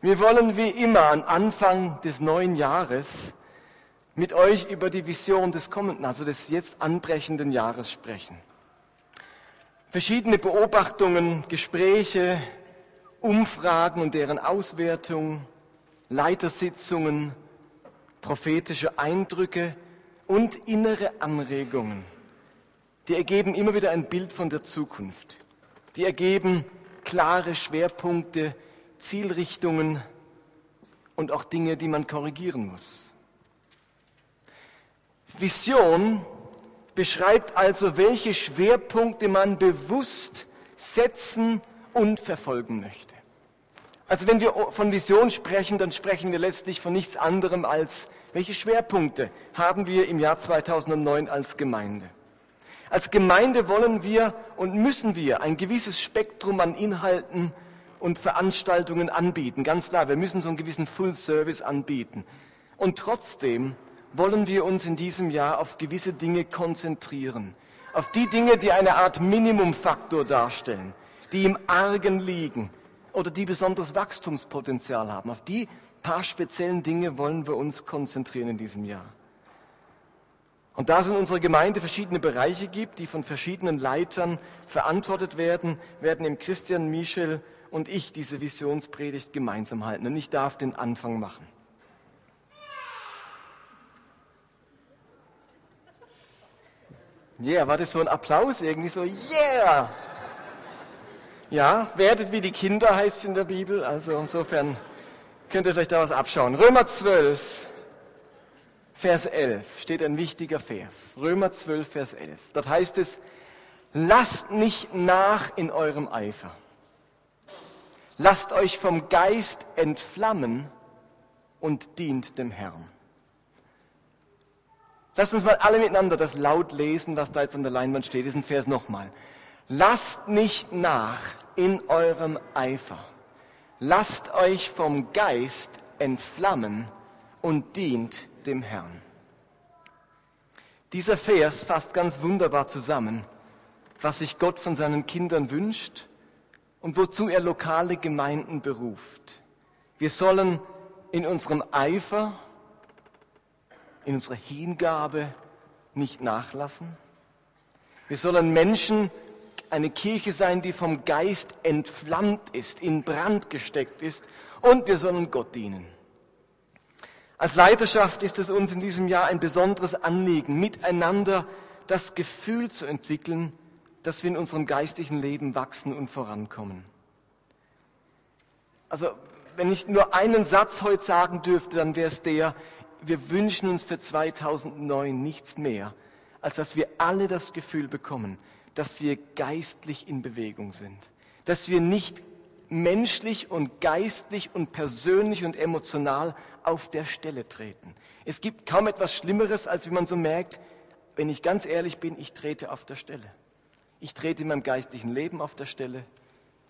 Wir wollen wie immer am Anfang des neuen Jahres mit euch über die Vision des kommenden, also des jetzt anbrechenden Jahres sprechen. Verschiedene Beobachtungen, Gespräche, Umfragen und deren Auswertung, Leitersitzungen, prophetische Eindrücke und innere Anregungen, die ergeben immer wieder ein Bild von der Zukunft. Die ergeben klare Schwerpunkte, Zielrichtungen und auch Dinge, die man korrigieren muss. Vision beschreibt also, welche Schwerpunkte man bewusst setzen und verfolgen möchte. Also wenn wir von Vision sprechen, dann sprechen wir letztlich von nichts anderem als, welche Schwerpunkte haben wir im Jahr 2009 als Gemeinde. Als Gemeinde wollen wir und müssen wir ein gewisses Spektrum an Inhalten und Veranstaltungen anbieten. Ganz klar, wir müssen so einen gewissen Full Service anbieten. Und trotzdem wollen wir uns in diesem Jahr auf gewisse Dinge konzentrieren. Auf die Dinge, die eine Art Minimumfaktor darstellen, die im Argen liegen oder die besonderes Wachstumspotenzial haben. Auf die paar speziellen Dinge wollen wir uns konzentrieren in diesem Jahr. Und da es in unserer Gemeinde verschiedene Bereiche gibt, die von verschiedenen Leitern verantwortet werden, werden im Christian Michel und ich diese Visionspredigt gemeinsam halten. Und ich darf den Anfang machen. Yeah, war das so ein Applaus? Irgendwie so, yeah! Ja, werdet wie die Kinder heißt es in der Bibel, also insofern könnt ihr vielleicht da was abschauen. Römer 12, Vers 11 steht ein wichtiger Vers. Römer 12, Vers 11. Dort heißt es, lasst nicht nach in eurem Eifer. Lasst euch vom Geist entflammen und dient dem Herrn. Lasst uns mal alle miteinander das laut lesen, was da jetzt an der Leinwand steht, diesen Vers nochmal. Lasst nicht nach in eurem Eifer. Lasst euch vom Geist entflammen und dient dem Herrn. Dieser Vers fasst ganz wunderbar zusammen, was sich Gott von seinen Kindern wünscht und wozu er lokale Gemeinden beruft. Wir sollen in unserem Eifer, in unserer Hingabe nicht nachlassen. Wir sollen Menschen, eine Kirche sein, die vom Geist entflammt ist, in Brand gesteckt ist und wir sollen Gott dienen. Als Leiterschaft ist es uns in diesem Jahr ein besonderes Anliegen, miteinander das Gefühl zu entwickeln, dass wir in unserem geistlichen Leben wachsen und vorankommen. Also, wenn ich nur einen Satz heute sagen dürfte, dann wäre es der, wir wünschen uns für 2009 nichts mehr, als dass wir alle das Gefühl bekommen, dass wir geistlich in Bewegung sind, dass wir nicht menschlich und geistlich und persönlich und emotional auf der Stelle treten. Es gibt kaum etwas Schlimmeres, als wenn man so merkt, wenn ich ganz ehrlich bin, ich trete auf der Stelle. Ich trete in meinem geistlichen Leben auf der Stelle.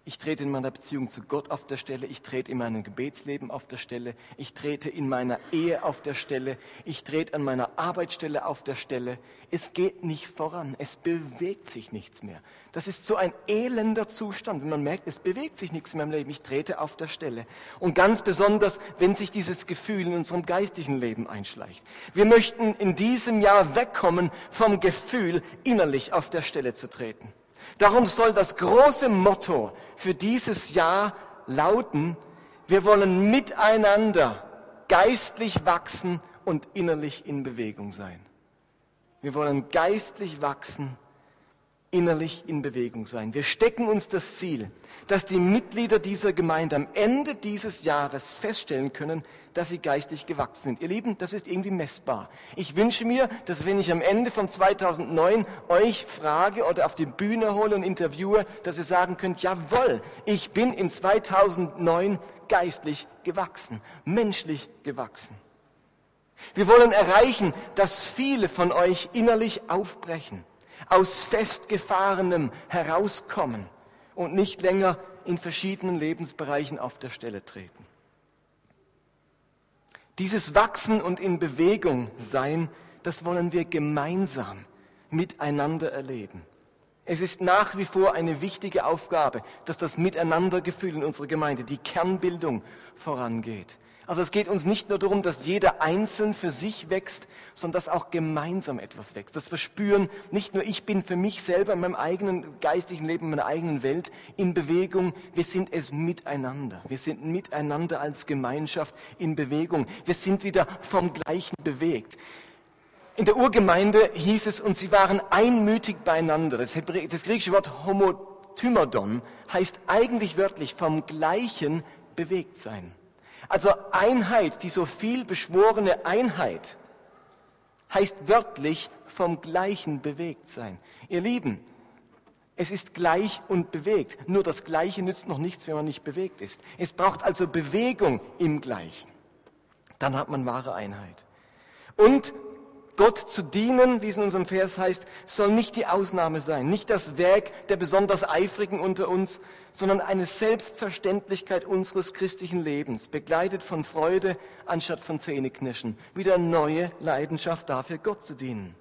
Ich trete in meiner Beziehung zu Gott auf der Stelle. Ich trete in meinem Gebetsleben auf der Stelle. Ich trete in meiner Ehe auf der Stelle. Ich trete an meiner Arbeitsstelle auf der Stelle. Es geht nicht voran. Es bewegt sich nichts mehr. Das ist so ein elender Zustand, wenn man merkt, es bewegt sich nichts mehr im Leben. Ich trete auf der Stelle. Und ganz besonders, wenn sich dieses Gefühl in unserem geistigen Leben einschleicht. Wir möchten in diesem Jahr wegkommen vom Gefühl, innerlich auf der Stelle zu treten. Darum soll das große Motto für dieses Jahr lauten, wir wollen miteinander geistlich wachsen und innerlich in Bewegung sein. Wir wollen geistlich wachsen, innerlich in Bewegung sein. Wir stecken uns das Ziel, dass die Mitglieder dieser Gemeinde am Ende dieses Jahres feststellen können, dass sie geistig gewachsen sind. Ihr Lieben, das ist irgendwie messbar. Ich wünsche mir, dass wenn ich am Ende von 2009 euch frage oder auf die Bühne hole und interviewe, dass ihr sagen könnt, jawohl, ich bin im 2009 geistlich gewachsen, menschlich gewachsen. Wir wollen erreichen, dass viele von euch innerlich aufbrechen, aus festgefahrenem herauskommen und nicht länger in verschiedenen Lebensbereichen auf der Stelle treten. Dieses Wachsen und in Bewegung sein, das wollen wir gemeinsam miteinander erleben. Es ist nach wie vor eine wichtige Aufgabe, dass das Miteinandergefühl in unserer Gemeinde, die Kernbildung vorangeht. Also es geht uns nicht nur darum, dass jeder einzeln für sich wächst, sondern dass auch gemeinsam etwas wächst. Dass wir spüren, nicht nur ich bin für mich selber in meinem eigenen geistigen Leben, in meiner eigenen Welt in Bewegung, wir sind es miteinander. Wir sind miteinander als Gemeinschaft in Bewegung. Wir sind wieder vom Gleichen bewegt. In der Urgemeinde hieß es, und sie waren einmütig beieinander. Das, Hebr das griechische Wort homotymodon heißt eigentlich wörtlich vom Gleichen bewegt sein. Also Einheit, die so viel beschworene Einheit, heißt wörtlich vom Gleichen bewegt sein. Ihr Lieben, es ist gleich und bewegt. Nur das Gleiche nützt noch nichts, wenn man nicht bewegt ist. Es braucht also Bewegung im Gleichen. Dann hat man wahre Einheit. Und Gott zu dienen, wie es in unserem Vers heißt, soll nicht die Ausnahme sein, nicht das Werk der besonders Eifrigen unter uns, sondern eine Selbstverständlichkeit unseres christlichen Lebens, begleitet von Freude anstatt von Zähneknirschen. Wieder neue Leidenschaft dafür, Gott zu dienen.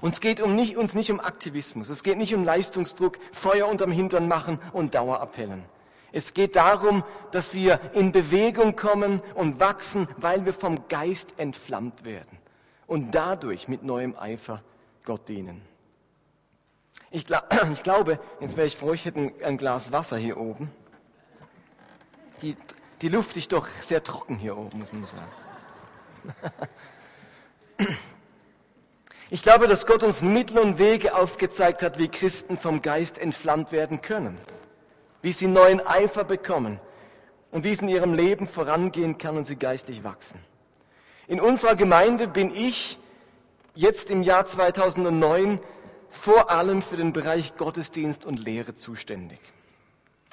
Uns geht um nicht, uns nicht um Aktivismus, es geht nicht um Leistungsdruck, Feuer unterm Hintern machen und Dauerappellen. Es geht darum, dass wir in Bewegung kommen und wachsen, weil wir vom Geist entflammt werden und dadurch mit neuem Eifer Gott dienen. Ich, glaub, ich glaube, jetzt wäre ich froh, ich hätte ein, Glas Wasser hier oben. Die, die Luft ist doch sehr trocken hier oben, muss man sagen. Ich glaube, dass Gott uns Mittel und Wege aufgezeigt hat, wie Christen vom Geist entflammt werden können, wie sie neuen Eifer bekommen und wie es in ihrem Leben vorangehen kann und sie geistlich wachsen. In unserer Gemeinde bin ich jetzt im Jahr 2009 vor allem für den Bereich Gottesdienst und Lehre zuständig.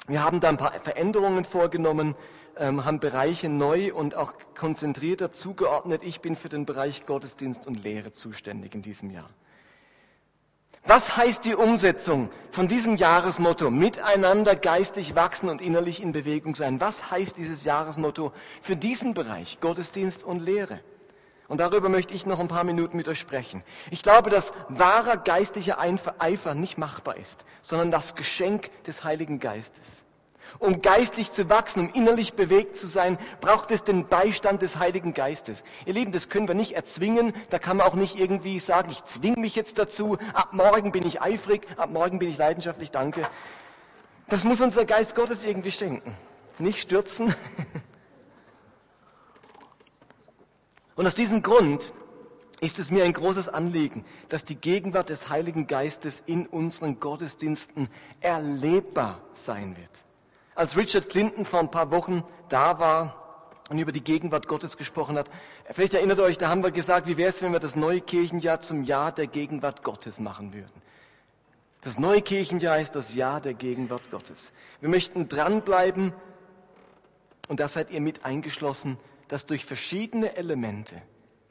Wir haben da ein paar Veränderungen vorgenommen, ähm, haben Bereiche neu und auch konzentrierter zugeordnet. Ich bin für den Bereich Gottesdienst und Lehre zuständig in diesem Jahr. Was heißt die Umsetzung von diesem Jahresmotto, miteinander geistlich wachsen und innerlich in Bewegung sein? Was heißt dieses Jahresmotto für diesen Bereich, Gottesdienst und Lehre? Und darüber möchte ich noch ein paar Minuten mit euch sprechen. Ich glaube, dass wahrer geistlicher Eifer nicht machbar ist, sondern das Geschenk des Heiligen Geistes. Um geistlich zu wachsen, um innerlich bewegt zu sein, braucht es den Beistand des Heiligen Geistes. Ihr Lieben, das können wir nicht erzwingen. Da kann man auch nicht irgendwie sagen, ich zwinge mich jetzt dazu. Ab morgen bin ich eifrig, ab morgen bin ich leidenschaftlich, danke. Das muss unser Geist Gottes irgendwie schenken. Nicht stürzen. Und aus diesem Grund ist es mir ein großes Anliegen, dass die Gegenwart des Heiligen Geistes in unseren Gottesdiensten erlebbar sein wird. Als Richard Clinton vor ein paar Wochen da war und über die Gegenwart Gottes gesprochen hat, vielleicht erinnert euch, da haben wir gesagt, wie wäre es, wenn wir das neue Kirchenjahr zum Jahr der Gegenwart Gottes machen würden. Das neue Kirchenjahr ist das Jahr der Gegenwart Gottes. Wir möchten dranbleiben und da seid ihr mit eingeschlossen, dass durch verschiedene Elemente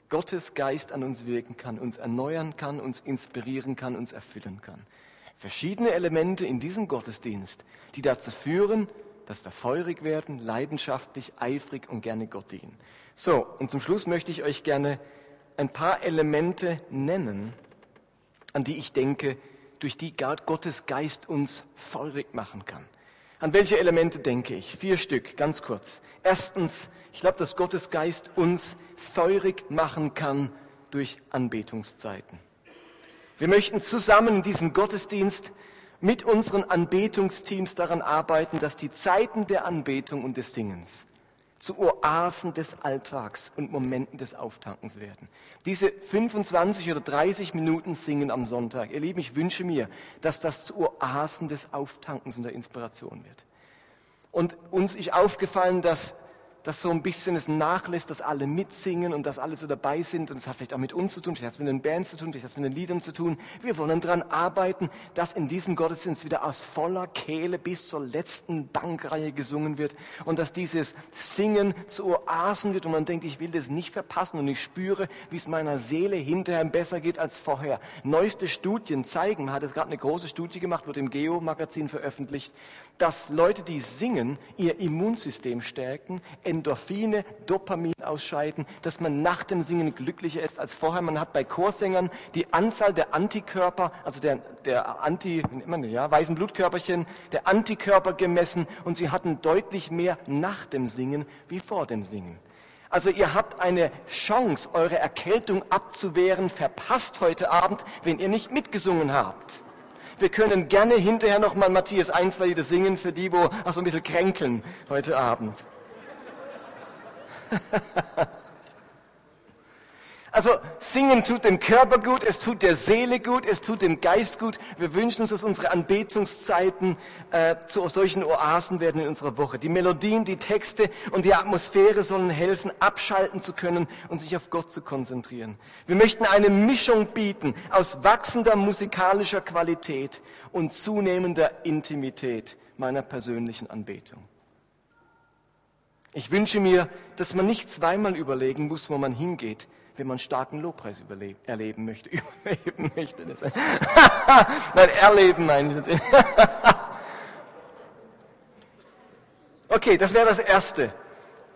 Gottes Geist an uns wirken kann, uns erneuern kann, uns inspirieren kann, uns erfüllen kann verschiedene Elemente in diesem Gottesdienst, die dazu führen, dass wir feurig werden, leidenschaftlich, eifrig und gerne Gott dienen. So, und zum Schluss möchte ich euch gerne ein paar Elemente nennen, an die ich denke, durch die Gottes Geist uns feurig machen kann. An welche Elemente denke ich? Vier Stück, ganz kurz. Erstens, ich glaube, dass Gottes Geist uns feurig machen kann durch Anbetungszeiten. Wir möchten zusammen in diesem Gottesdienst mit unseren Anbetungsteams daran arbeiten, dass die Zeiten der Anbetung und des Singens zu Oasen des Alltags und Momenten des Auftankens werden. Diese 25 oder 30 Minuten Singen am Sonntag, ihr Lieben, ich wünsche mir, dass das zu Oasen des Auftankens und der Inspiration wird. Und uns ist aufgefallen, dass dass so ein bisschen es nachlässt, dass alle mitsingen und dass alle so dabei sind. Und es hat vielleicht auch mit uns zu tun, vielleicht hat es mit den Bands zu tun, vielleicht hat es mit den Liedern zu tun. Wir wollen daran arbeiten, dass in diesem Gottesdienst wieder aus voller Kehle bis zur letzten Bankreihe gesungen wird und dass dieses Singen zu Oasen wird und man denkt, ich will das nicht verpassen und ich spüre, wie es meiner Seele hinterher besser geht als vorher. Neueste Studien zeigen, man hat jetzt gerade eine große Studie gemacht, wurde im Geo-Magazin veröffentlicht, dass Leute, die singen, ihr Immunsystem stärken, Endorphine, Dopamin ausscheiden, dass man nach dem Singen glücklicher ist als vorher. Man hat bei Chorsängern die Anzahl der Antikörper, also der, der Anti, ja, weißen Blutkörperchen, der Antikörper gemessen und sie hatten deutlich mehr nach dem Singen wie vor dem Singen. Also ihr habt eine Chance, eure Erkältung abzuwehren, verpasst heute Abend, wenn ihr nicht mitgesungen habt. Wir können gerne hinterher nochmal Matthias 1, weil die das singen für die, wo ach so ein bisschen kränkeln heute Abend. Also singen tut dem Körper gut, es tut der Seele gut, es tut dem Geist gut. Wir wünschen uns, dass unsere Anbetungszeiten äh, zu solchen Oasen werden in unserer Woche. Die Melodien, die Texte und die Atmosphäre sollen helfen, abschalten zu können und sich auf Gott zu konzentrieren. Wir möchten eine Mischung bieten aus wachsender musikalischer Qualität und zunehmender Intimität meiner persönlichen Anbetung. Ich wünsche mir, dass man nicht zweimal überlegen muss, wo man hingeht, wenn man starken Lobpreis erleben möchte. Überleben möchte. Nein, erleben meine ich okay, das wäre das Erste.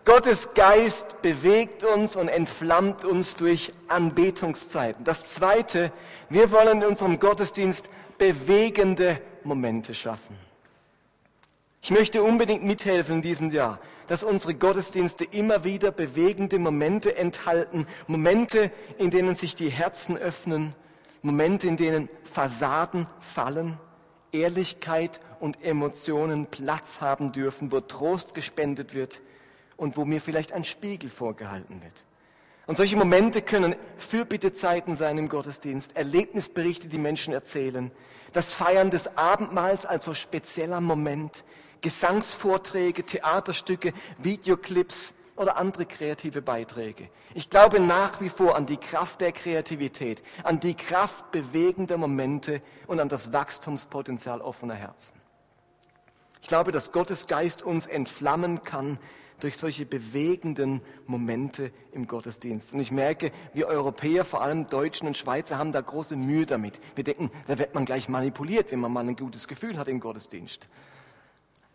Gottes Geist bewegt uns und entflammt uns durch Anbetungszeiten. Das Zweite, wir wollen in unserem Gottesdienst bewegende Momente schaffen. Ich möchte unbedingt mithelfen in diesem Jahr dass unsere Gottesdienste immer wieder bewegende Momente enthalten, Momente, in denen sich die Herzen öffnen, Momente, in denen Fassaden fallen, Ehrlichkeit und Emotionen Platz haben dürfen, wo Trost gespendet wird und wo mir vielleicht ein Spiegel vorgehalten wird. Und solche Momente können Fürbittezeiten sein im Gottesdienst, Erlebnisberichte, die Menschen erzählen, das Feiern des Abendmahls als so spezieller Moment, Gesangsvorträge, Theaterstücke, Videoclips oder andere kreative Beiträge. Ich glaube nach wie vor an die Kraft der Kreativität, an die Kraft bewegender Momente und an das Wachstumspotenzial offener Herzen. Ich glaube, dass Gottes Geist uns entflammen kann durch solche bewegenden Momente im Gottesdienst. Und ich merke, wir Europäer, vor allem Deutschen und Schweizer, haben da große Mühe damit. Wir denken, da wird man gleich manipuliert, wenn man mal ein gutes Gefühl hat im Gottesdienst.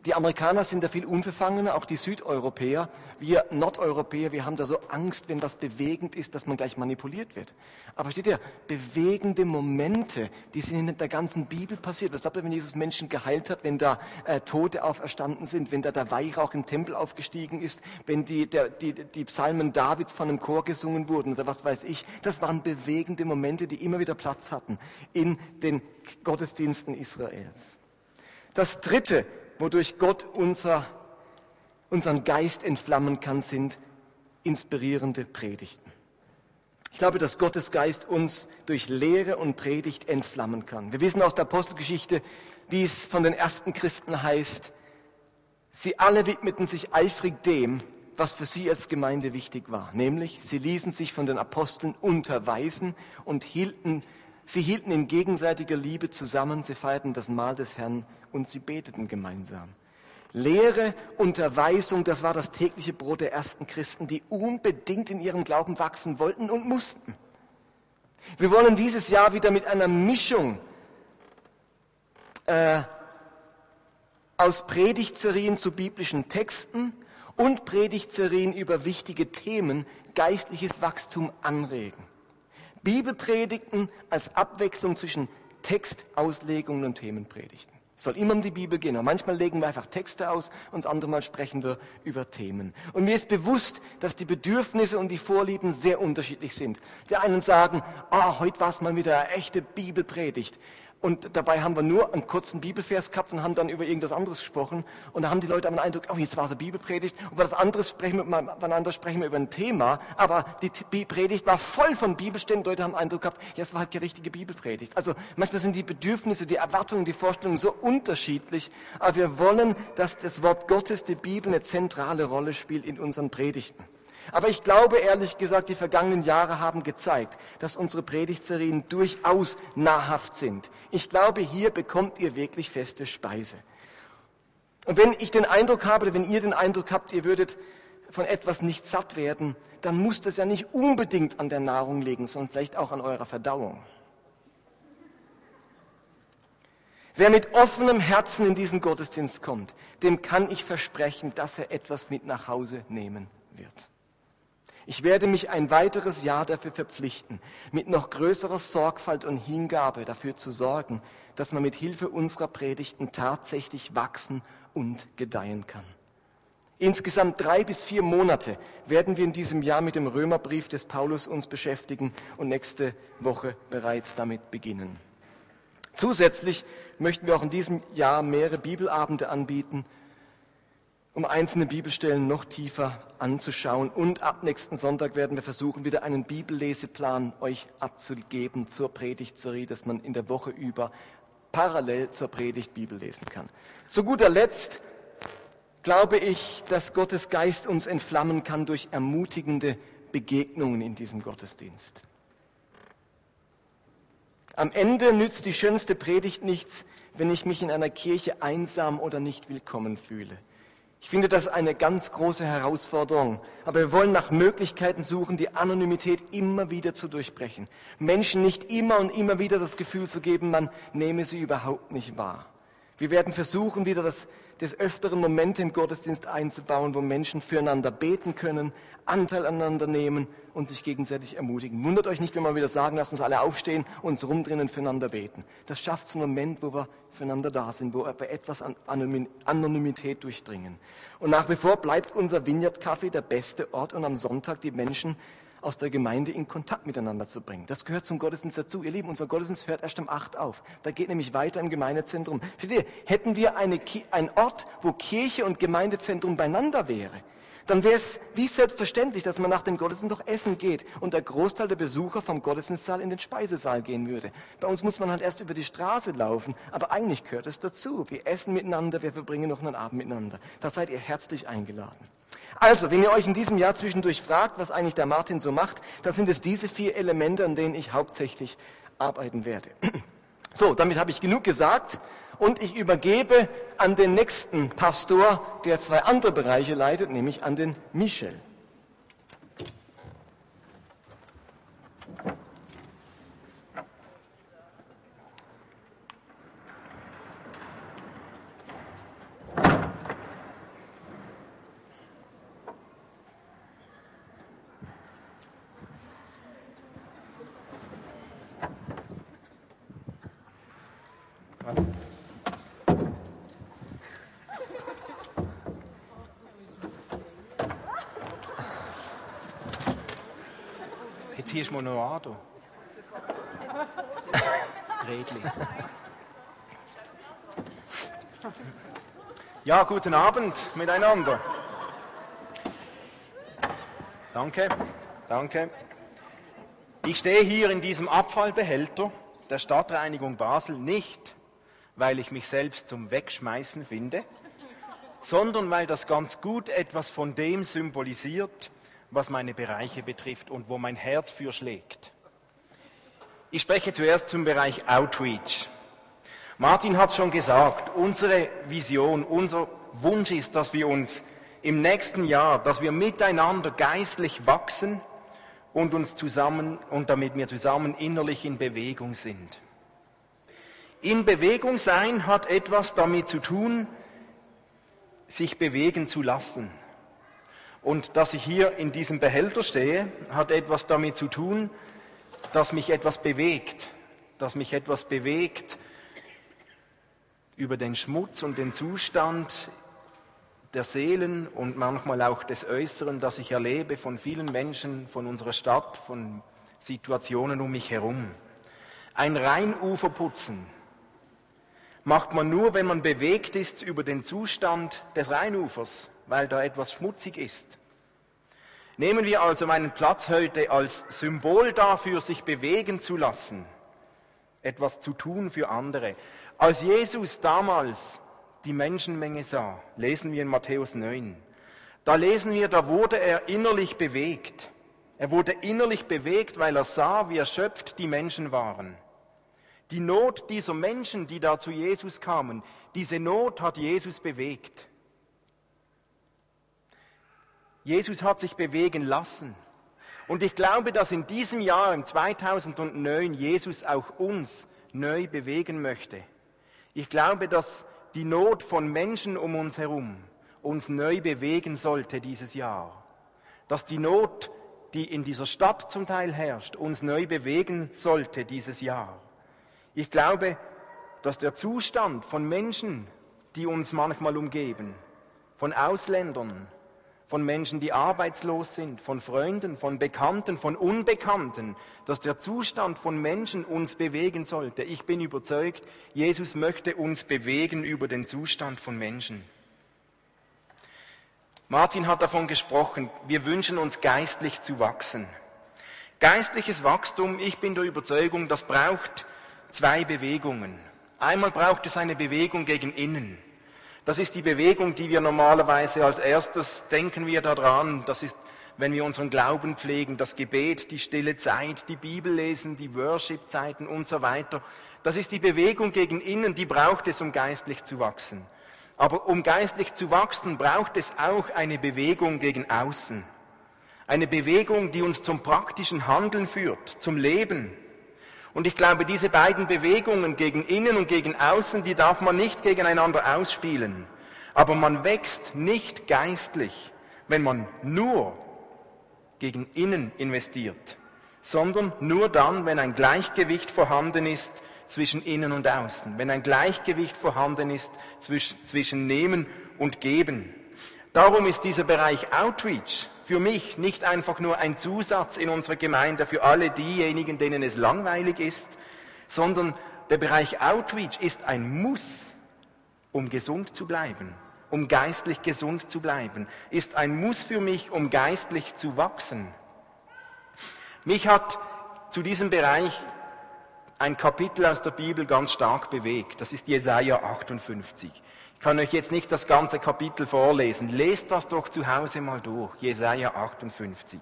Die Amerikaner sind da viel unbefangener, auch die Südeuropäer. Wir Nordeuropäer, wir haben da so Angst, wenn was bewegend ist, dass man gleich manipuliert wird. Aber steht ja, bewegende Momente, die sind in der ganzen Bibel passiert. Was glaubt ihr, wenn Jesus Menschen geheilt hat, wenn da äh, Tote auferstanden sind, wenn da der Weihrauch im Tempel aufgestiegen ist, wenn die, der, die, die Psalmen Davids von einem Chor gesungen wurden oder was weiß ich. Das waren bewegende Momente, die immer wieder Platz hatten in den Gottesdiensten Israels. Das dritte, wodurch Gott unser, unseren Geist entflammen kann, sind inspirierende Predigten. Ich glaube, dass Gottes Geist uns durch Lehre und Predigt entflammen kann. Wir wissen aus der Apostelgeschichte, wie es von den ersten Christen heißt, sie alle widmeten sich eifrig dem, was für sie als Gemeinde wichtig war, nämlich sie ließen sich von den Aposteln unterweisen und hielten, sie hielten in gegenseitiger Liebe zusammen, sie feierten das Mahl des Herrn und sie beteten gemeinsam. Lehre, Unterweisung, das war das tägliche Brot der ersten Christen, die unbedingt in ihrem Glauben wachsen wollten und mussten. Wir wollen dieses Jahr wieder mit einer Mischung äh, aus Predigtserien zu biblischen Texten und Predigtserien über wichtige Themen geistliches Wachstum anregen. Bibelpredigten als Abwechslung zwischen Textauslegungen und Themenpredigten. Es soll immer um die Bibel gehen. Und manchmal legen wir einfach Texte aus und das andere Mal sprechen wir über Themen. Und mir ist bewusst, dass die Bedürfnisse und die Vorlieben sehr unterschiedlich sind. Die einen sagen, ah, heute war es mal wieder eine echte Bibelpredigt. Und dabei haben wir nur einen kurzen Bibelvers gehabt und haben dann über irgendwas anderes gesprochen. Und da haben die Leute den Eindruck, oh, jetzt war es eine Bibelpredigt. Und das anderes sprechen wir, miteinander sprechen wir über ein Thema. Aber die Predigt war voll von Bibelstellen. Die Leute haben den Eindruck gehabt, ja, es war halt die richtige Bibelpredigt. Also manchmal sind die Bedürfnisse, die Erwartungen, die Vorstellungen so unterschiedlich. Aber wir wollen, dass das Wort Gottes, die Bibel, eine zentrale Rolle spielt in unseren Predigten. Aber ich glaube ehrlich gesagt, die vergangenen Jahre haben gezeigt, dass unsere Predigtserien durchaus nahrhaft sind. Ich glaube, hier bekommt ihr wirklich feste Speise. Und wenn ich den Eindruck habe, wenn ihr den Eindruck habt, ihr würdet von etwas nicht satt werden, dann muss das ja nicht unbedingt an der Nahrung liegen, sondern vielleicht auch an eurer Verdauung. Wer mit offenem Herzen in diesen Gottesdienst kommt, dem kann ich versprechen, dass er etwas mit nach Hause nehmen wird. Ich werde mich ein weiteres Jahr dafür verpflichten, mit noch größerer Sorgfalt und Hingabe dafür zu sorgen, dass man mit Hilfe unserer Predigten tatsächlich wachsen und gedeihen kann. Insgesamt drei bis vier Monate werden wir in diesem Jahr mit dem Römerbrief des Paulus uns beschäftigen und nächste Woche bereits damit beginnen. Zusätzlich möchten wir auch in diesem Jahr mehrere Bibelabende anbieten, um einzelne Bibelstellen noch tiefer anzuschauen. Und ab nächsten Sonntag werden wir versuchen, wieder einen Bibelleseplan euch abzugeben zur Predigtserie, dass man in der Woche über parallel zur Predigt Bibel lesen kann. Zu guter Letzt glaube ich, dass Gottes Geist uns entflammen kann durch ermutigende Begegnungen in diesem Gottesdienst. Am Ende nützt die schönste Predigt nichts, wenn ich mich in einer Kirche einsam oder nicht willkommen fühle. Ich finde das eine ganz große Herausforderung. Aber wir wollen nach Möglichkeiten suchen, die Anonymität immer wieder zu durchbrechen. Menschen nicht immer und immer wieder das Gefühl zu geben, man nehme sie überhaupt nicht wahr. Wir werden versuchen, wieder das des Öfteren Momente im Gottesdienst einzubauen, wo Menschen füreinander beten können, Anteil aneinander nehmen und sich gegenseitig ermutigen. Wundert euch nicht, wenn wir wieder sagen, lasst uns alle aufstehen uns rumdrehen füreinander beten. Das schafft einen Moment, wo wir füreinander da sind, wo wir etwas an Anonymität durchdringen. Und nach wie vor bleibt unser Vineyard Café der beste Ort und am Sonntag die Menschen aus der Gemeinde in Kontakt miteinander zu bringen. Das gehört zum Gottesdienst dazu. Ihr Lieben, unser Gottesdienst hört erst um acht auf. Da geht nämlich weiter im Gemeindezentrum. Für die, hätten wir eine, einen Ort, wo Kirche und Gemeindezentrum beieinander wäre, dann wäre es wie selbstverständlich, dass man nach dem Gottesdienst doch essen geht und der Großteil der Besucher vom Gottesdienstsaal in den Speisesaal gehen würde. Bei uns muss man halt erst über die Straße laufen, aber eigentlich gehört es dazu. Wir essen miteinander, wir verbringen noch einen Abend miteinander. Da seid ihr herzlich eingeladen. Also, wenn ihr euch in diesem Jahr zwischendurch fragt, was eigentlich der Martin so macht, dann sind es diese vier Elemente, an denen ich hauptsächlich arbeiten werde. So, damit habe ich genug gesagt und ich übergebe an den nächsten Pastor, der zwei andere Bereiche leitet, nämlich an den Michel. Ziehst du mir noch an. Redli. Ja, guten Abend miteinander. Danke, danke. Ich stehe hier in diesem Abfallbehälter der Stadtreinigung Basel nicht, weil ich mich selbst zum Wegschmeißen finde, sondern weil das ganz gut etwas von dem symbolisiert, was meine Bereiche betrifft und wo mein Herz für schlägt. Ich spreche zuerst zum Bereich Outreach. Martin hat schon gesagt, unsere Vision, unser Wunsch ist, dass wir uns im nächsten Jahr, dass wir miteinander geistlich wachsen und uns zusammen und damit wir zusammen innerlich in Bewegung sind. In Bewegung sein hat etwas damit zu tun, sich bewegen zu lassen. Und dass ich hier in diesem Behälter stehe, hat etwas damit zu tun, dass mich etwas bewegt, dass mich etwas bewegt über den Schmutz und den Zustand der Seelen und manchmal auch des Äußeren, das ich erlebe von vielen Menschen, von unserer Stadt, von Situationen um mich herum. Ein Rheinufer putzen macht man nur, wenn man bewegt ist über den Zustand des Rheinufers weil da etwas schmutzig ist. Nehmen wir also meinen Platz heute als Symbol dafür, sich bewegen zu lassen, etwas zu tun für andere. Als Jesus damals die Menschenmenge sah, lesen wir in Matthäus 9, da lesen wir, da wurde er innerlich bewegt. Er wurde innerlich bewegt, weil er sah, wie erschöpft die Menschen waren. Die Not dieser Menschen, die da zu Jesus kamen, diese Not hat Jesus bewegt. Jesus hat sich bewegen lassen. Und ich glaube, dass in diesem Jahr, im 2009, Jesus auch uns neu bewegen möchte. Ich glaube, dass die Not von Menschen um uns herum uns neu bewegen sollte dieses Jahr. Dass die Not, die in dieser Stadt zum Teil herrscht, uns neu bewegen sollte dieses Jahr. Ich glaube, dass der Zustand von Menschen, die uns manchmal umgeben, von Ausländern, von Menschen, die arbeitslos sind, von Freunden, von Bekannten, von Unbekannten, dass der Zustand von Menschen uns bewegen sollte. Ich bin überzeugt, Jesus möchte uns bewegen über den Zustand von Menschen. Martin hat davon gesprochen, wir wünschen uns geistlich zu wachsen. Geistliches Wachstum, ich bin der Überzeugung, das braucht zwei Bewegungen. Einmal braucht es eine Bewegung gegen innen. Das ist die Bewegung, die wir normalerweise als erstes denken wir daran. Das ist, wenn wir unseren Glauben pflegen, das Gebet, die stille Zeit, die Bibel lesen, die Worship-Zeiten und so weiter. Das ist die Bewegung gegen innen, die braucht es, um geistlich zu wachsen. Aber um geistlich zu wachsen, braucht es auch eine Bewegung gegen außen. Eine Bewegung, die uns zum praktischen Handeln führt, zum Leben, und ich glaube, diese beiden Bewegungen gegen innen und gegen außen, die darf man nicht gegeneinander ausspielen. Aber man wächst nicht geistlich, wenn man nur gegen innen investiert, sondern nur dann, wenn ein Gleichgewicht vorhanden ist zwischen innen und außen, wenn ein Gleichgewicht vorhanden ist zwischen Nehmen und Geben. Darum ist dieser Bereich Outreach für mich nicht einfach nur ein Zusatz in unserer Gemeinde für alle diejenigen, denen es langweilig ist, sondern der Bereich Outreach ist ein Muss, um gesund zu bleiben, um geistlich gesund zu bleiben, ist ein Muss für mich, um geistlich zu wachsen. Mich hat zu diesem Bereich ein Kapitel aus der Bibel ganz stark bewegt. Das ist Jesaja 58 kann euch jetzt nicht das ganze Kapitel vorlesen. Lest das doch zu Hause mal durch, Jesaja 58.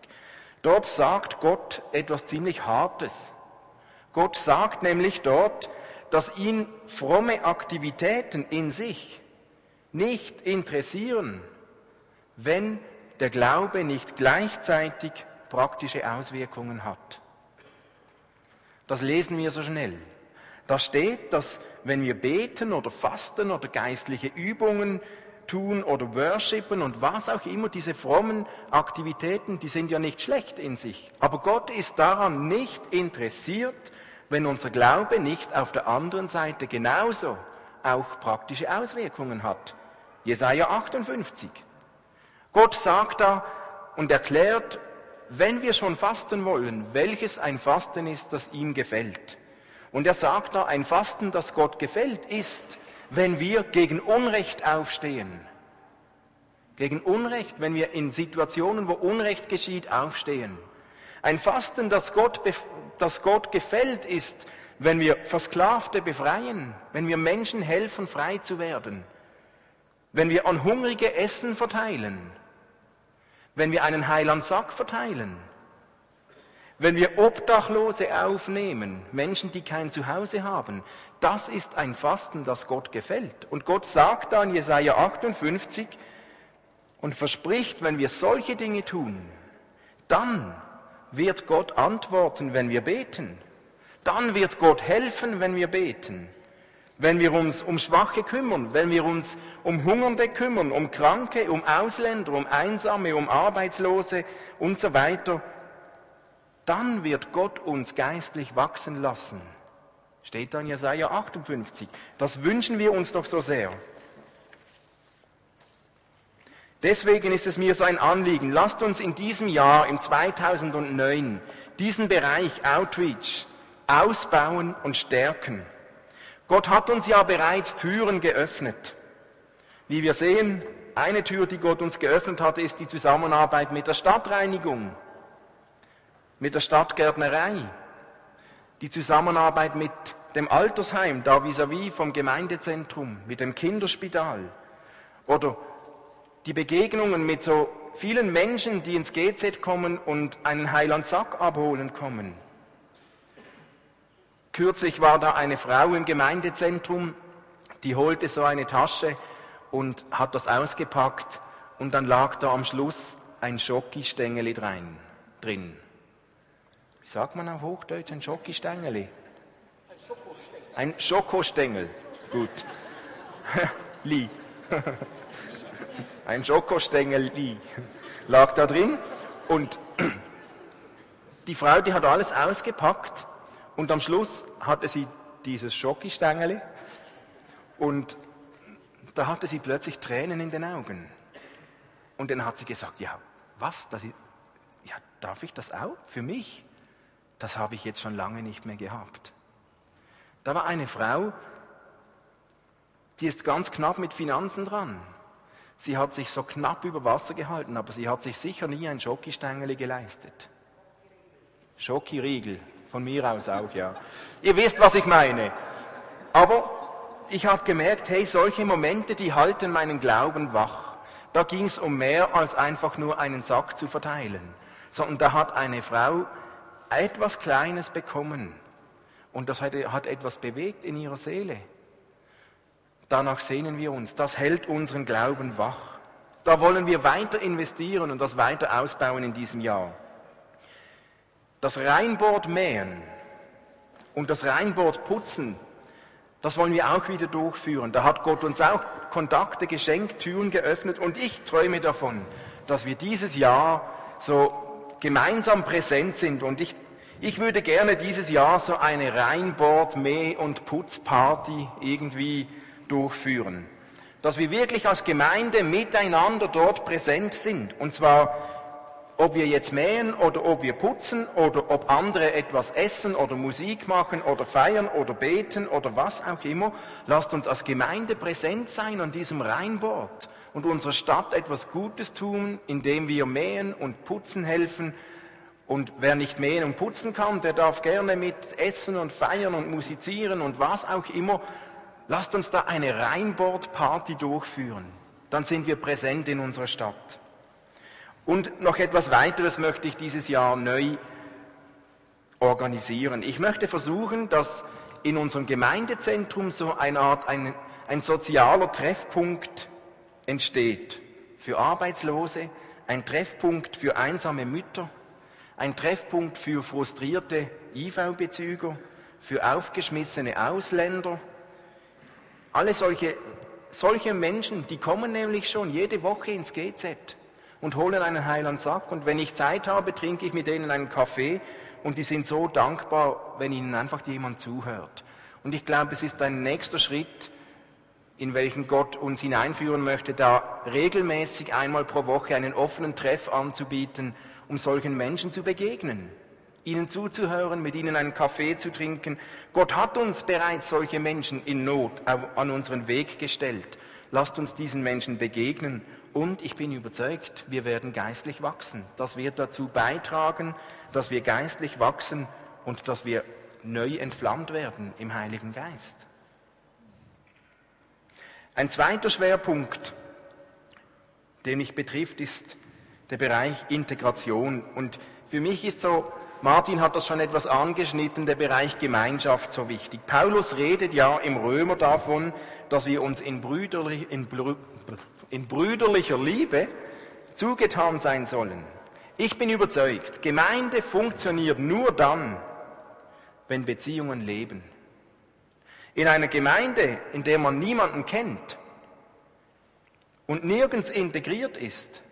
Dort sagt Gott etwas ziemlich Hartes. Gott sagt nämlich dort, dass ihn fromme Aktivitäten in sich nicht interessieren, wenn der Glaube nicht gleichzeitig praktische Auswirkungen hat. Das lesen wir so schnell. Da steht, dass wenn wir beten oder fasten oder geistliche Übungen tun oder worshipen und was auch immer, diese frommen Aktivitäten, die sind ja nicht schlecht in sich. Aber Gott ist daran nicht interessiert, wenn unser Glaube nicht auf der anderen Seite genauso auch praktische Auswirkungen hat. Jesaja 58. Gott sagt da und erklärt, wenn wir schon fasten wollen, welches ein Fasten ist, das ihm gefällt. Und er sagt da, ein Fasten, das Gott gefällt, ist, wenn wir gegen Unrecht aufstehen. Gegen Unrecht, wenn wir in Situationen, wo Unrecht geschieht, aufstehen. Ein Fasten, das Gott, das Gott gefällt, ist, wenn wir Versklavte befreien, wenn wir Menschen helfen, frei zu werden, wenn wir an Hungrige Essen verteilen, wenn wir einen Heilandsack verteilen, wenn wir Obdachlose aufnehmen, Menschen, die kein Zuhause haben, das ist ein Fasten, das Gott gefällt. Und Gott sagt da in Jesaja 58 und verspricht, wenn wir solche Dinge tun, dann wird Gott antworten, wenn wir beten. Dann wird Gott helfen, wenn wir beten. Wenn wir uns um Schwache kümmern, wenn wir uns um Hungernde kümmern, um Kranke, um Ausländer, um Einsame, um Arbeitslose und so weiter, dann wird Gott uns geistlich wachsen lassen. Steht da in Jesaja 58. Das wünschen wir uns doch so sehr. Deswegen ist es mir so ein Anliegen, lasst uns in diesem Jahr, im 2009, diesen Bereich Outreach ausbauen und stärken. Gott hat uns ja bereits Türen geöffnet. Wie wir sehen, eine Tür, die Gott uns geöffnet hat, ist die Zusammenarbeit mit der Stadtreinigung mit der Stadtgärtnerei, die Zusammenarbeit mit dem Altersheim, da vis-à-vis -vis vom Gemeindezentrum, mit dem Kinderspital oder die Begegnungen mit so vielen Menschen, die ins GZ kommen und einen Heilandsack abholen kommen. Kürzlich war da eine Frau im Gemeindezentrum, die holte so eine Tasche und hat das ausgepackt und dann lag da am Schluss ein Schokistängeli drin wie sagt man auf Hochdeutsch, ein Schokistängeli? Ein Schokostängel. Ein Schokostängel. Gut. Li. Ein Schokostängel Li lag da drin und die Frau, die hat alles ausgepackt und am Schluss hatte sie dieses Schokistängeli und da hatte sie plötzlich Tränen in den Augen. Und dann hat sie gesagt, ja, was, das ist, ja, darf ich das auch für mich? Das habe ich jetzt schon lange nicht mehr gehabt. Da war eine Frau, die ist ganz knapp mit Finanzen dran. Sie hat sich so knapp über Wasser gehalten, aber sie hat sich sicher nie ein Schokistängeli geleistet. Schokiriegel, von mir aus auch, ja. Ihr wisst, was ich meine. Aber ich habe gemerkt, hey, solche Momente, die halten meinen Glauben wach. Da ging es um mehr als einfach nur einen Sack zu verteilen, sondern da hat eine Frau etwas Kleines bekommen und das hat, etwas bewegt in ihrer Seele. Danach sehnen wir uns. Das hält unseren Glauben wach. Da wollen wir weiter investieren und das weiter ausbauen in diesem Jahr. Das Reinbord mähen und das Reinbord putzen, das wollen wir auch wieder durchführen. Da hat Gott uns auch Kontakte geschenkt, Türen geöffnet und ich träume davon, dass wir dieses Jahr so gemeinsam präsent sind und ich, ich würde gerne dieses Jahr so eine Reinbord-, Mäh- und Putzparty irgendwie durchführen. Dass wir wirklich als Gemeinde miteinander dort präsent sind. Und zwar, ob wir jetzt mähen oder ob wir putzen oder ob andere etwas essen oder Musik machen oder feiern oder beten oder was auch immer. Lasst uns als Gemeinde präsent sein an diesem Rheinbord und unserer Stadt etwas Gutes tun, indem wir mähen und putzen helfen. Und wer nicht mähen und putzen kann, der darf gerne mit essen und feiern und musizieren und was auch immer. Lasst uns da eine Rheinbord-Party durchführen. Dann sind wir präsent in unserer Stadt. Und noch etwas weiteres möchte ich dieses Jahr neu organisieren. Ich möchte versuchen, dass in unserem Gemeindezentrum so eine Art ein, ein sozialer Treffpunkt entsteht für Arbeitslose, ein Treffpunkt für einsame Mütter, ein Treffpunkt für frustrierte IV-Bezüger, für aufgeschmissene Ausländer, alle solche, solche Menschen, die kommen nämlich schon jede Woche ins GZ und holen einen heilen Sack. Und wenn ich Zeit habe, trinke ich mit denen einen Kaffee und die sind so dankbar, wenn ihnen einfach jemand zuhört. Und ich glaube, es ist ein nächster Schritt, in welchen Gott uns hineinführen möchte, da regelmäßig einmal pro Woche einen offenen Treff anzubieten, um solchen Menschen zu begegnen ihnen zuzuhören, mit ihnen einen Kaffee zu trinken. Gott hat uns bereits solche Menschen in Not an unseren Weg gestellt. Lasst uns diesen Menschen begegnen und ich bin überzeugt, wir werden geistlich wachsen. Das wird dazu beitragen, dass wir geistlich wachsen und dass wir neu entflammt werden im Heiligen Geist. Ein zweiter Schwerpunkt, den mich betrifft, ist der Bereich Integration. Und für mich ist so Martin hat das schon etwas angeschnitten, der Bereich Gemeinschaft so wichtig. Paulus redet ja im Römer davon, dass wir uns in, brüderlich, in, in brüderlicher Liebe zugetan sein sollen. Ich bin überzeugt, Gemeinde funktioniert nur dann, wenn Beziehungen leben. In einer Gemeinde, in der man niemanden kennt und nirgends integriert ist,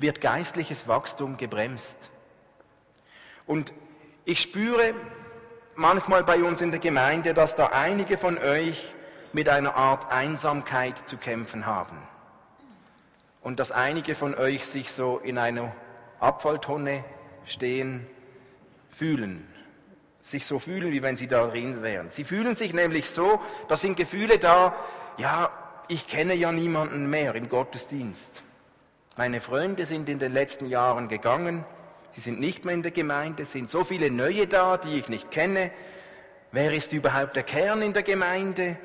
wird geistliches Wachstum gebremst. Und ich spüre manchmal bei uns in der Gemeinde, dass da einige von euch mit einer Art Einsamkeit zu kämpfen haben. Und dass einige von euch sich so in einer Abfalltonne stehen fühlen. Sich so fühlen, wie wenn sie da drin wären. Sie fühlen sich nämlich so, da sind Gefühle da, ja, ich kenne ja niemanden mehr im Gottesdienst. Meine Freunde sind in den letzten Jahren gegangen, Sie sind nicht mehr in der Gemeinde, es sind so viele Neue da, die ich nicht kenne. Wer ist überhaupt der Kern in der Gemeinde?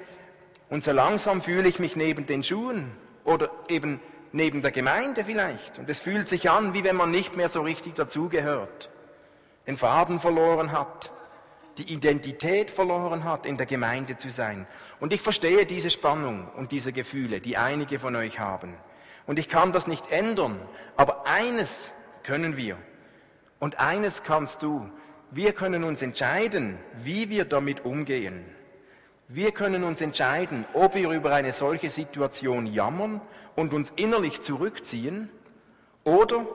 Und so langsam fühle ich mich neben den Schuhen oder eben neben der Gemeinde vielleicht. Und es fühlt sich an, wie wenn man nicht mehr so richtig dazugehört, den Faden verloren hat, die Identität verloren hat, in der Gemeinde zu sein. Und ich verstehe diese Spannung und diese Gefühle, die einige von euch haben. Und ich kann das nicht ändern. Aber eines können wir. Und eines kannst du, wir können uns entscheiden, wie wir damit umgehen. Wir können uns entscheiden, ob wir über eine solche Situation jammern und uns innerlich zurückziehen oder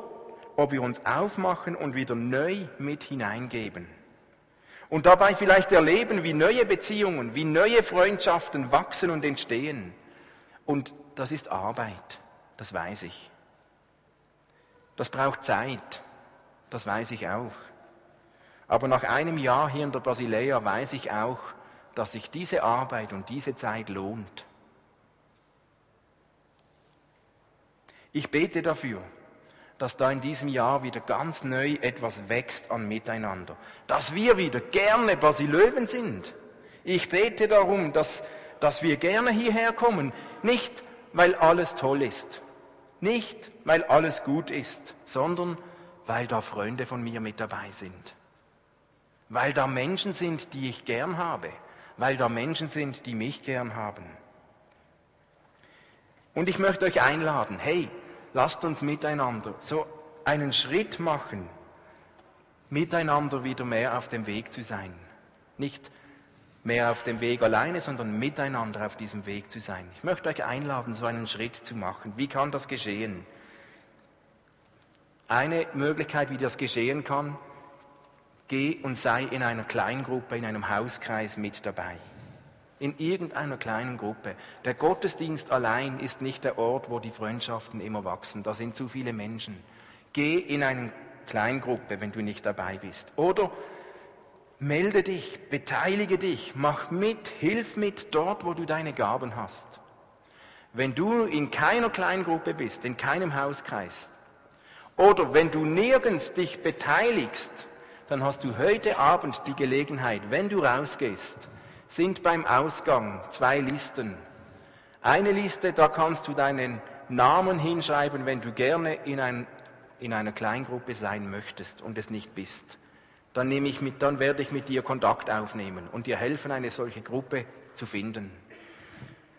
ob wir uns aufmachen und wieder neu mit hineingeben. Und dabei vielleicht erleben, wie neue Beziehungen, wie neue Freundschaften wachsen und entstehen. Und das ist Arbeit, das weiß ich. Das braucht Zeit, das weiß ich auch. Aber nach einem Jahr hier in der Basilea weiß ich auch, dass sich diese Arbeit und diese Zeit lohnt. Ich bete dafür, dass da in diesem Jahr wieder ganz neu etwas wächst an Miteinander. Dass wir wieder gerne Basilöwen sind. Ich bete darum, dass, dass wir gerne hierher kommen. Nicht, weil alles toll ist. Nicht, weil alles gut ist, sondern weil da Freunde von mir mit dabei sind. Weil da Menschen sind, die ich gern habe. Weil da Menschen sind, die mich gern haben. Und ich möchte euch einladen, hey, lasst uns miteinander so einen Schritt machen, miteinander wieder mehr auf dem Weg zu sein. Nicht mehr auf dem Weg alleine, sondern miteinander auf diesem Weg zu sein. Ich möchte euch einladen, so einen Schritt zu machen. Wie kann das geschehen? Eine Möglichkeit, wie das geschehen kann, geh und sei in einer Kleingruppe, in einem Hauskreis mit dabei in irgendeiner kleinen Gruppe. Der Gottesdienst allein ist nicht der Ort, wo die Freundschaften immer wachsen. Da sind zu viele Menschen. Geh in eine Kleingruppe, wenn du nicht dabei bist. Oder melde dich, beteilige dich, mach mit, hilf mit dort, wo du deine Gaben hast. Wenn du in keiner Kleingruppe bist, in keinem Hauskreis, oder wenn du nirgends dich beteiligst, dann hast du heute Abend die Gelegenheit, wenn du rausgehst, sind beim Ausgang zwei Listen. Eine Liste, da kannst du deinen Namen hinschreiben, wenn du gerne in, ein, in einer Kleingruppe sein möchtest und es nicht bist. Dann, nehme ich mit, dann werde ich mit dir Kontakt aufnehmen und dir helfen, eine solche Gruppe zu finden.